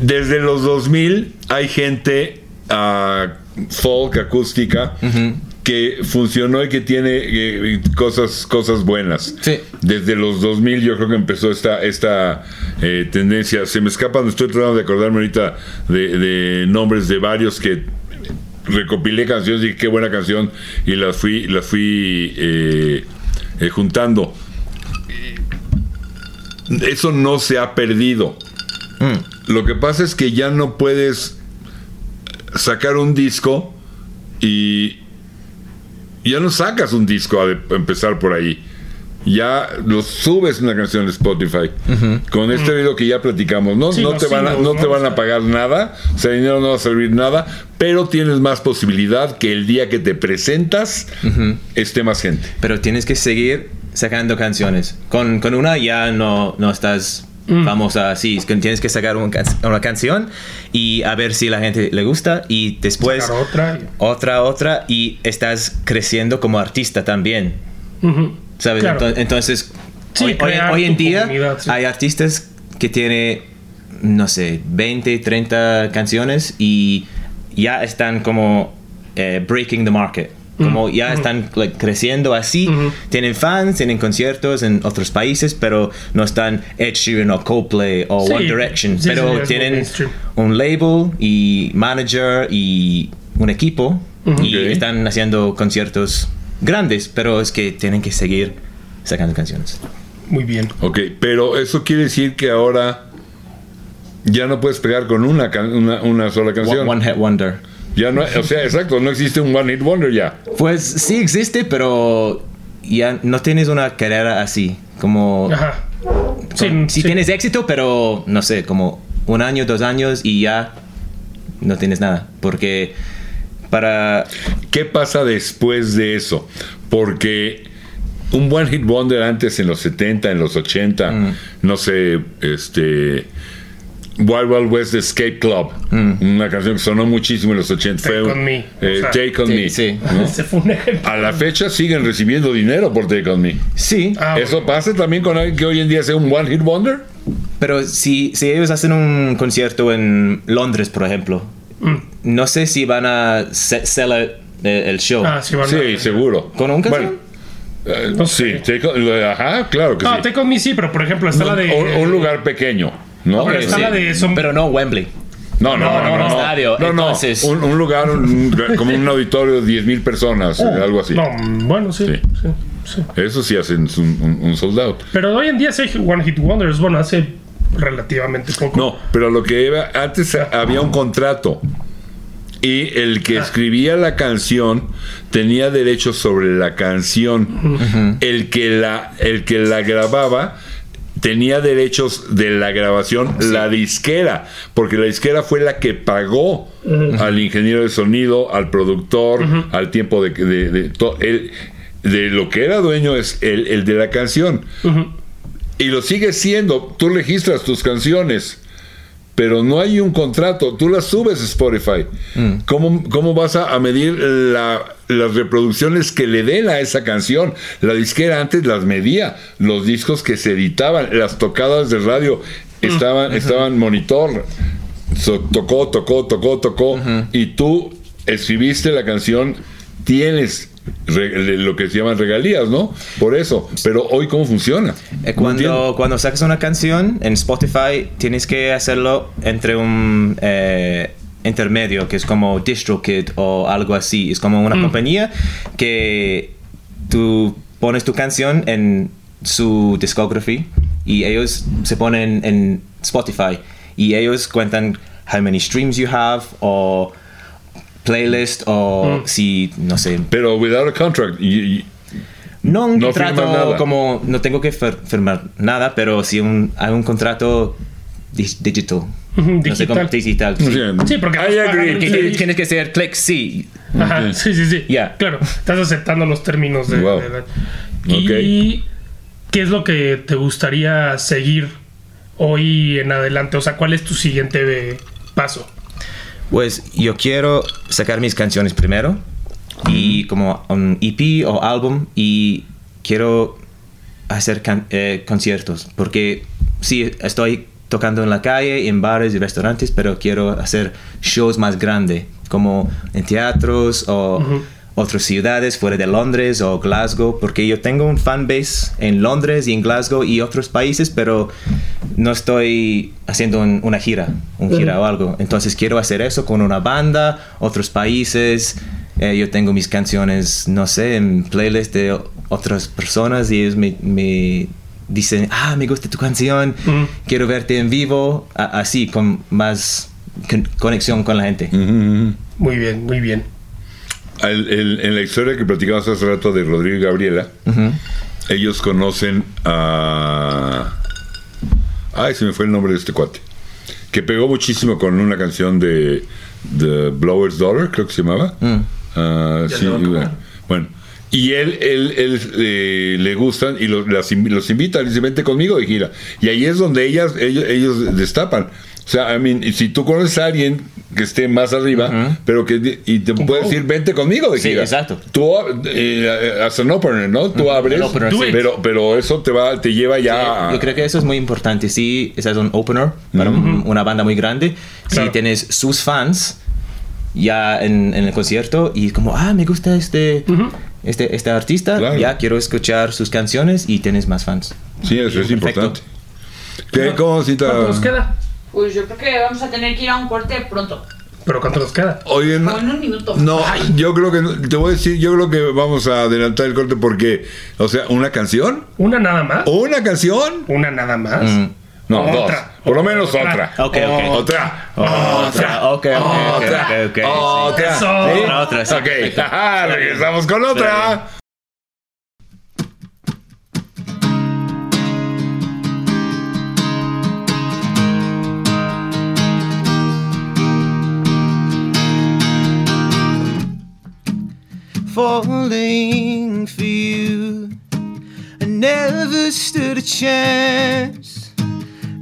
desde los 2000 hay gente ah, folk, acústica, que funcionó y que tiene eh, cosas, cosas buenas. Sí. Desde los 2000 yo creo que empezó esta, esta eh, tendencia. Se me escapan, estoy tratando de acordarme ahorita de, de nombres de varios que recopilé canciones y dije, qué buena canción y las fui, las fui eh, eh, juntando. Eso no se ha perdido. Lo que pasa es que ya no puedes sacar un disco y ya no sacas un disco a empezar por ahí. Ya lo subes una canción de Spotify. Con este video que ya platicamos, no, Sí, no los te van a, no ¿no? te van a pagar nada, o sea, el dinero no va a servir nada, pero tienes más posibilidad que el día que te presentas esté más gente. Pero tienes que seguir sacando canciones. Con, con una ya no, no estás famosa así. Es que tienes que sacar un can- una canción y a ver si la gente le gusta y después Sacar otra. otra, otra y estás creciendo como artista también. ¿Sabes? Claro. Ento- Entonces, Sí, hoy, hoy- hoy en día sí. hay artistas que tienen, no sé, 20, 30 canciones y ya están como eh, breaking the market. Como ya están like, creciendo así, Ujú. tienen fans, tienen conciertos en otros países, pero no están Ed Sheeran o Coldplay o Sí, One Direction. pero tienen un label y manager y un equipo y Ok. están haciendo conciertos grandes, pero es que tienen que seguir sacando canciones. Muy bien. Ok, pero eso quiere decir que ahora ya no puedes pegar con una, can- una, una sola canción. One Hit Wonder. Ya no, o sea, exacto, no existe un One Hit Wonder ya. Pues sí existe, pero ya no tienes una carrera así. Como Ajá. Sí, con- si sí. tienes éxito, pero no sé, como un año, dos años y ya no tienes nada. Porque para ¿Qué pasa después de eso? Porque un One Hit Wonder antes en los 70, en los 80, Mm. no sé, este Wild Wild West Escape Club, una canción que sonó muchísimo en los 80 Mm. Take fue On Me, eh, o sea, Take On sí, Me. sí. ¿no? Ese fue un ejemplo. A la fecha siguen recibiendo dinero por Take On Me. sí, Ah, ¿Eso pasa también con alguien que hoy en día sea un One Hit Wonder? pero si, si ellos hacen un concierto en Londres, por ejemplo, Mm. No sé si van a se- sell eh, el show. Ah, sí, van a- Sí, seguro. ¿Con un canción? Bueno, eh, No sí, sé. Take On- ajá, claro que No, sí. Take On Me sí, pero por ejemplo está la de... un, un lugar pequeño, ¿no? pero está Sí, la de... Son... Pero no Wembley. No, no, no, No, no, no, no. estadio, No, no, entonces- Un, un lugar un- como un auditorio de 10 mil personas, eh, algo así. No, bueno, sí. Sí. sí, sí. Eso sí hacen un, un, un sold out. Pero hoy en día hay One Hit Wonders. Bueno, hace relativamente poco. No, pero lo que iba, antes había un contrato y el que escribía la canción tenía derechos sobre la canción. El que la el que la grababa tenía derechos de la grabación la disquera, porque la disquera fue la que pagó al ingeniero de sonido, al productor, al tiempo de, de, de to- el- de lo que era dueño es el, el de la canción. Y lo sigue siendo. Tú registras tus canciones, pero no hay un contrato. Tú las subes a Spotify. ¿Cómo, cómo vas a, a medir la- las reproducciones que le den a esa canción? La disquera antes las medía. Los discos que se editaban, las tocadas de radio estaban, estaban monitor. So, tocó, tocó, tocó, tocó. Y tú escribiste la canción, tienes re- lo que se llaman regalías, ¿no? Por eso. Pero hoy, ¿cómo funciona? Eh. Cuando, cuando sacas una canción en Spotify, tienes que hacerlo entre un eh, intermedio, que es como DistroKid o algo así. Es como una compañía que tú pones tu canción en su discography y ellos se ponen en Spotify y ellos cuentan how many streams you have o playlist o si, no sé, Pero without a contract. y- y- no un No contrato nada. como no tengo que fir- firmar nada, pero sí un, hay un contrato digital. Ujú, No sé cómo- digital. digital. sí. Sí, porque I agree. Que tienes, que hacer clic sí. Ajá, sí, sí, sí. Ya. Claro, estás aceptando los términos de... Wow. de la- ¿Y qué es lo que te gustaría seguir hoy en adelante? O sea, ¿cuál es tu siguiente paso? Pues yo quiero sacar mis canciones primero y como un EP o álbum y quiero hacer can- eh, conciertos porque sí estoy tocando en la calle en bares y restaurantes pero quiero hacer shows más grandes como en teatros o otras ciudades fuera de Londres o Glasgow porque yo tengo un fan base en Londres y en Glasgow y otros países pero no estoy haciendo un- una gira un gira o algo entonces quiero hacer eso con una banda otros países eh, yo tengo mis canciones, no sé, en playlist de otras personas y ellos me, me dicen, ah, me gusta tu canción, Mm. quiero verte en vivo, a- así, con más con- conexión con la gente. Muy bien, muy bien. El- el- en la historia que platicamos hace rato de Rodrigo y Gabriela, Ujú. ellos conocen a. Ay, se me fue el nombre de este cuate. Que pegó muchísimo con una canción de, de Blower's Daughter, creo que se llamaba. Ya sí, bueno. Y él, él, él, eh, le gustan y los, las los invita, le dice, vente conmigo de gira. Y ahí es donde ellas, ellos, ellos destapan. O sea, I mean, si tú conoces a alguien que esté más arriba, Ujú. pero que y te puede decir, vente conmigo de Sí, gira. exacto. Tú, eh, as an opener, ¿no? Tú abres, An opener, sí. pero, pero eso te va, te lleva ya a- Yo creo que eso es muy importante. Si es un opener para un- una banda muy grande, Claro. si tienes sus fans ya en, en el concierto y como, ah, me gusta este, este, este artista, Claro. ya quiero escuchar sus canciones y tienes más fans. Sí, eso es Perfecto. importante. ¿Qué, ¿Cómo cita? ¿Cuánto nos queda? Pues yo creo que vamos a tener que ir a un corte pronto. ¿Pero cuánto nos queda? No, Como en un minuto. no, yo creo que, no- te voy a decir, yo creo que vamos a adelantar el corte porque, o sea, ¿una canción? ¿Una nada más? ¿O una canción? ¿Una nada más? Mm. No, Otra. dos. Por lo menos otra. Ok, ok. Otra. Otra, ok, ok, Otra. ok, ok. Otra. Eso. ¿Sí? Otra, otra, sí, Ok. Ajá, regresamos con otra. Falling for you. I never stood a chance.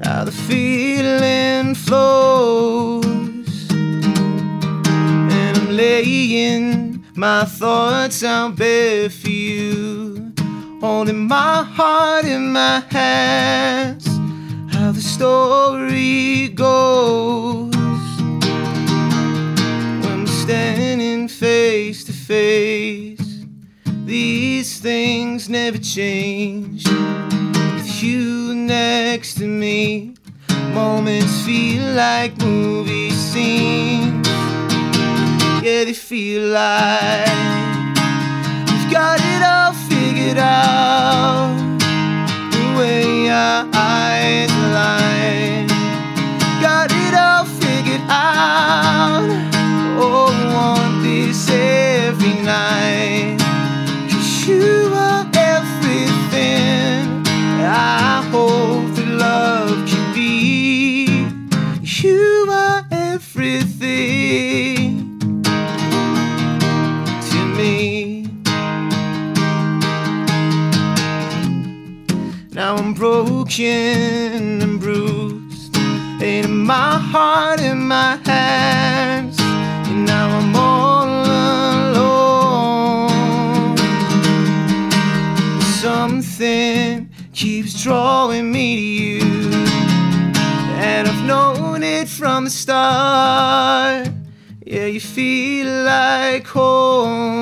Now the feeling flows, and I'm laying my thoughts out bare for you, holding my heart in my hands. How the story goes when we're standing face face. These things never change. With you next to me, moments feel like movie scenes. Yeah, they feel like we've got it all figured out. The way our eyes align, broken and bruised, and my heart in my hands, and now I'm all alone. Something keeps drawing me to you, and I've known it from the start. Yeah, you feel like home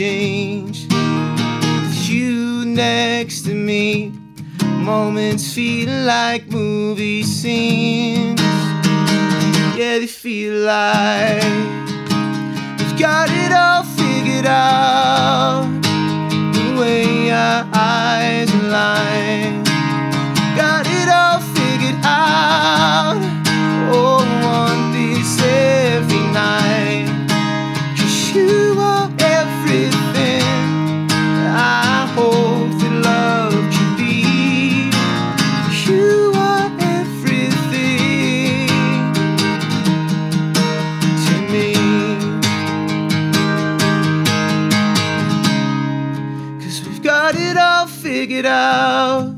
change. With you next to me, moments feel like movie scenes. Yeah, they feel like we've got it all figured out. The way our eyes align, got it all figured out. Figured out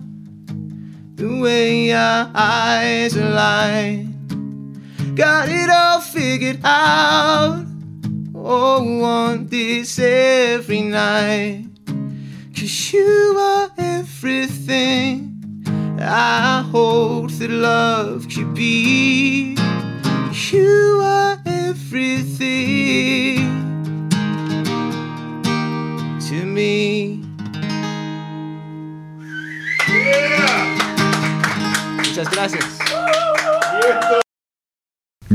the way our eyes align. Got it all figured out. Oh, want this every night. Cause you are everything I hoped that love could be. You are everything to me. Muchas gracias.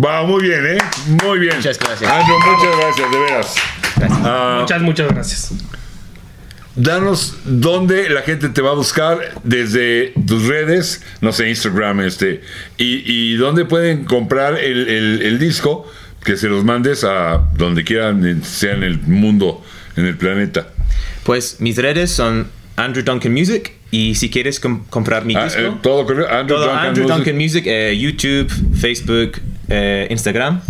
Va, muy bien, ¿eh? Muy bien. Muchas gracias. Andrew, muchas gracias, de veras. Ah, Muchas, muchas gracias. danos dónde la gente te va a buscar desde tus redes, no sé, Instagram, este, y, y dónde pueden comprar el, el- el disco, que se los mandes a donde quieran, sea en el mundo, en el planeta. Pues mis redes son Andrew Duncan Music y si quieres com- comprar mi Ah, disco, eh, todo. Andrew todo Duncan Andrew Music. Duncan Music, eh, YouTube, Facebook, eh, Instagram,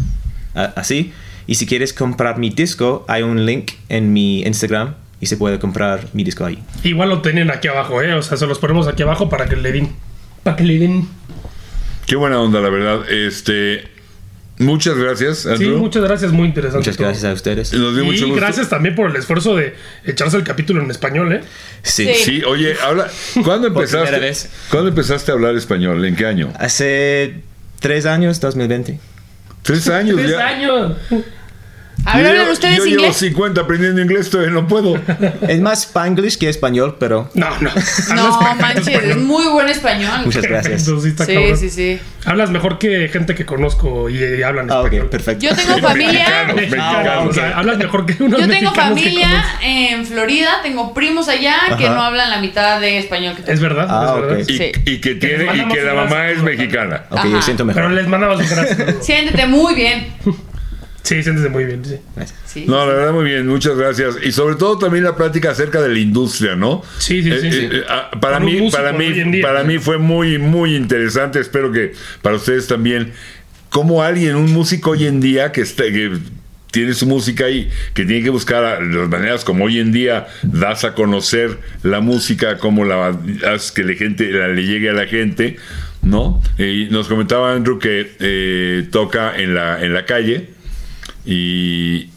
así. Y si quieres comprar mi disco, hay un link en mi Instagram y se puede comprar mi disco ahí. Igual lo tienen aquí abajo, ¿eh? O sea, se los ponemos aquí abajo para que le den. Para que le den. Qué buena onda, la verdad. Este, muchas gracias, Sí, muchas gracias, muy interesante. Muchas todo. gracias a ustedes. Nos dio Y mucho gusto. gracias también por el esfuerzo de echarse el capítulo en español, ¿eh? Sí. Sí. Sí, oye, habla. ¿Cuándo empezaste? vez. ¿Cuándo empezaste a hablar español? ¿En qué año? Hace tres años, 2020. Tres años Tres ya. años. A ver, Yo ¿hablan llevo- ustedes yo llevo inglés? 50 aprendiendo inglés, todavía no puedo. Es más spanglish que español, pero No, no. No, manches, es español. muy buen español. muchas gracias. Sí está Sí, cabrón. sí, sí. Hablas mejor que gente que conozco y, y hablan Ah, español. ok, perfecto. Yo tengo familia. Mexicanos, mexicanos. O sea, hablas mejor que unos Yo tengo mexicanos que familia en Florida, tengo primos allá que Ajá. no hablan la mitad de español que tú. Es verdad, Ah, es verdad. Y, Sí. y que tiene, y que la mamá es mexicana. Ok, Ajá. yo siento mejor. Pero les mandamos un gracias. Siéntete muy bien. Sí, siéntese muy bien. Sí. Sí, No, sí, la verdad, muy bien, muchas gracias. Y sobre todo también la plática acerca de la industria, ¿no? Sí, sí, sí, sí. ah, para Con un mí, para mí, día. para mí fue muy, muy interesante. Espero que para ustedes también. Como alguien, un músico hoy en día que, está, que tiene su música y que tiene que buscar a- las maneras como hoy en día das a conocer la música, como la haces que la gente la- le llegue a la gente, ¿no? Y nos comentaba Andrew que eh, toca en la, en la calle y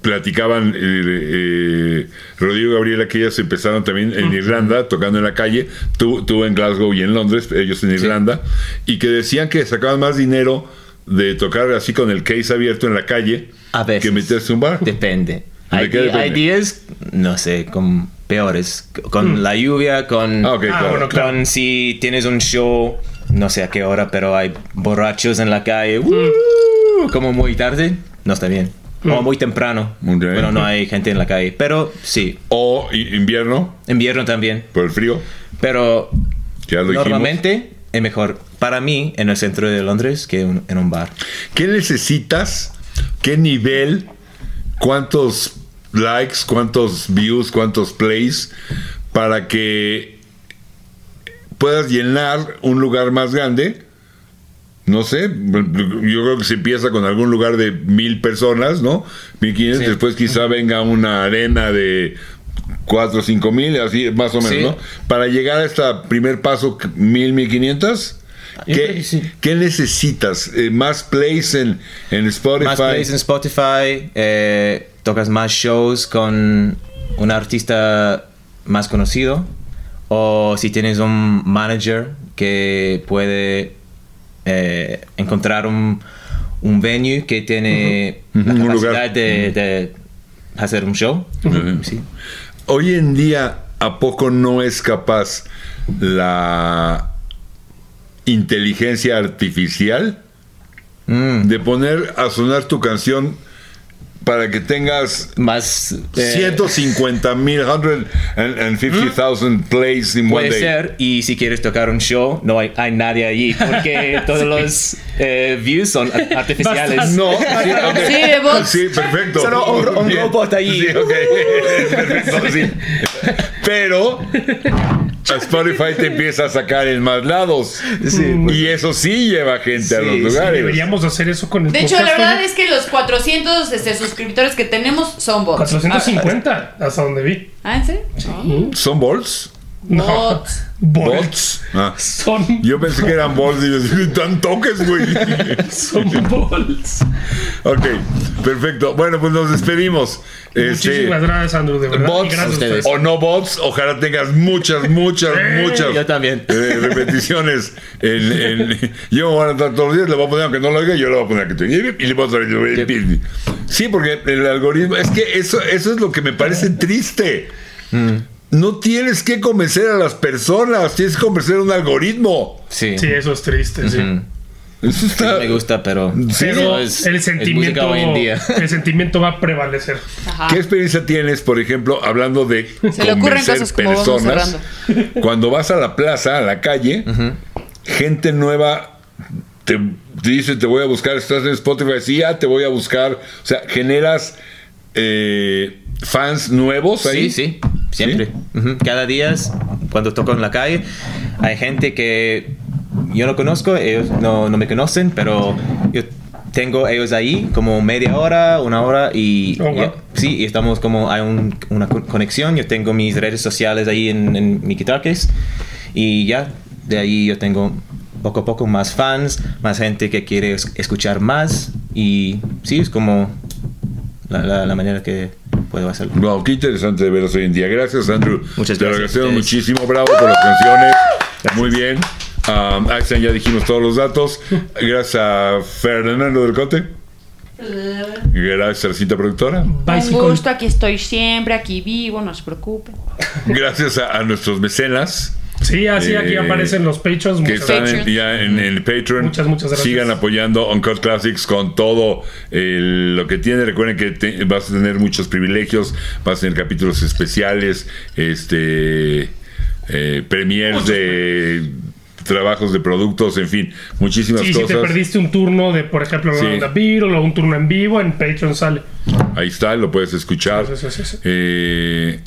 platicaban eh, eh, Rodrigo y Gabriela que ellas empezaron también en Irlanda tocando en la calle tú, tú en Glasgow y en Londres ellos en Irlanda y que decían que sacaban más dinero de tocar así con el case abierto en la calle A veces. que meterse un bar Depende. ¿De Hay, hay días, no sé, con peores. Con la lluvia, con, ah ok Ah, claro bueno, claro. con si tienes un show, no sé a qué hora, pero hay borrachos en la calle, ¡uh! como muy tarde, no está bien. O muy temprano, bien. pero no hay gente en la calle. Pero sí, o invierno invierno también. por el frío Pero ya lo dijimos normalmente es mejor para mí en el centro de Londres que un- en un bar. ¿Qué necesitas? ¿Qué nivel? ¿Cuántos likes? ¿Cuántos views? ¿Cuántos plays? Para que puedas llenar un lugar más grande. No sé, yo creo que se empieza con algún lugar de mil personas, ¿no? Mil quinientos, Sí. después quizá venga una arena de cuatro o cinco mil, así más o menos, Sí. ¿no? Para llegar a este primer paso, mil, mil quinientos, Yo creo ¿qué, sí. qué necesitas? Eh, ¿Más plays en, en Spotify? Más plays en Spotify, eh, tocas más shows con un artista más conocido, o si tienes un manager que puede eh, encontrar un, un venue que tiene Ujú, la capacidad lugar. de, de hacer un show. Sí. Hoy en día, ¿a poco no es capaz la inteligencia artificial Mm, de poner a sonar tu canción para que tengas más eh, 150 mil, 150,000 plays in one Puede day? ser, y si quieres tocar un show, no hay, hay nadie allí, porque todos los eh, views son ar- artificiales. No, sí, ok. Sí. Sí, perfecto. Solo un- un robot allí. Sí, ok. Perfecto, sí. Pero Spotify te empieza a sacar en más lados. Sí, Y eso sí lleva gente a Sí, los sí, lugares. Deberíamos hacer eso con el De hecho, la verdad es que los 400 este, suscriptores que tenemos son bots. 450, hasta donde vi. Ah, ¿en serio? ¿Son bots? No. Bots. Bots. ¿Bots? Ah. Son, Yo pensé que eran bots y yo decía, tan toques, güey. son bots. ok, perfecto. Bueno, pues nos despedimos. Este, Muchísimas gracias, Andrew, de verdad. bots gracias a ustedes. ustedes. o no bots, ojalá tengas muchas, muchas, muchas Yo también. eh, repeticiones. En, en- yo me voy a anotar todos los días, le voy a poner, aunque no lo oiga, yo le voy a poner que te y le voy a traer. Sí, porque el algoritmo, es que eso, eso es lo que me parece triste. No tienes que convencer a las personas, tienes que convencer a un algoritmo. Sí. Sí, eso es triste, sí. Eso está. Me gusta, pero. Sí. Pero no es- el sentimiento, hoy en día. el sentimiento va a prevalecer. Ajá. ¿Qué experiencia tienes, por ejemplo, hablando de Se convencer personas? Cuando vas a la plaza, a la calle, gente nueva te, te dice, te voy a buscar, estás en Spotify, sí, ya te voy a buscar. O sea, generas eh, fans nuevos ahí. Sí, sí, siempre. Ujú. Cada día, cuando toco en la calle, hay gente que yo no conozco, ellos no, no me conocen, pero yo tengo ellos ahí como media hora, una hora y Oh, wow. ya- sí, y estamos como, hay un- una co- conexión, yo tengo mis redes sociales ahí en, en mi guitar case y ya, de ahí yo tengo poco a poco más fans, más gente que quiere es- escuchar más y sí, es como la, la- la manera que puedo hacerlo. Wow, qué interesante de veros hoy en día. Gracias, Andrew. Muchas Te lo gracias agradecemos muchísimo. Bravo por las canciones. Muy bien. Um, están, ya dijimos todos los datos. Gracias a Fernando del Cote. Gracias a la cinta productora. Un gusto, aquí estoy siempre, aquí vivo, no se preocupen. Gracias a, a nuestros mecenas Sí, así aquí Eh, aparecen los pechos. que están en- ya en el Patreon. Muchas, muchas gracias. Sigan apoyando Uncut Classics con todo el- lo que tiene. Recuerden que te- vas a tener muchos privilegios, vas a tener capítulos especiales, este eh, premiers de trabajos de productos, en fin, muchísimas Sí, si cosas. te perdiste un turno de, por ejemplo, Sí. una Beatle o un turno en vivo, en Patreon sale. Ahí está, lo puedes escuchar. Sí. Eh,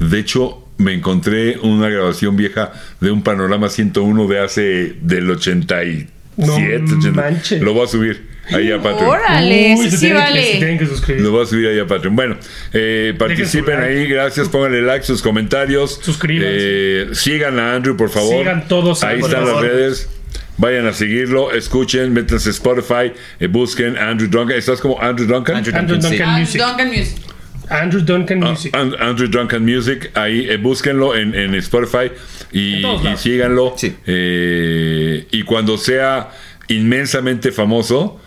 de hecho, me encontré una grabación vieja de un panorama 101 de hace del 87. No 80. manches. Lo voy a subir ahí a Patreon. Órale, Uy, sí, sí que- vale. tienen que suscribir. Lo voy a subir ahí a Patreon. Bueno, eh, participen like. ahí, gracias, pónganle like, sus comentarios. Suscríbanse. Eh, sigan a Andrew, por favor. Sigan todos a Ahí Andrew, están las redes. Vayan a seguirlo, escuchen, métanse Spotify, eh, busquen Andrew Duncan. ¿Estás como Andrew Duncan? Andrew Andrew Duncan, sí. Duncan Music. Duncan Music. Andrew Duncan Ah, Music. And- Andrew Duncan Music, ahí eh, búsquenlo en, en Spotify y, En y síganlo. Sí. Eh, y cuando sea inmensamente famoso,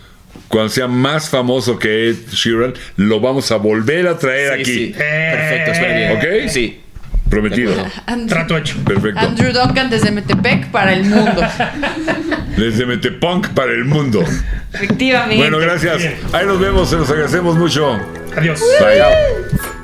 cuando sea más famoso que Ed Sheeran, lo vamos a volver a traer Sí, aquí. sí. Perfecto, suena bien. ¿Ok? Sí. Prometido. Andrew, Trato hecho. Perfecto. Andrew Duncan desde Metepec para el mundo. Desde Metepunk para el mundo. Efectivamente. Bueno, gracias. Bien. Ahí nos vemos, se los agradecemos mucho. Adiós. Bye.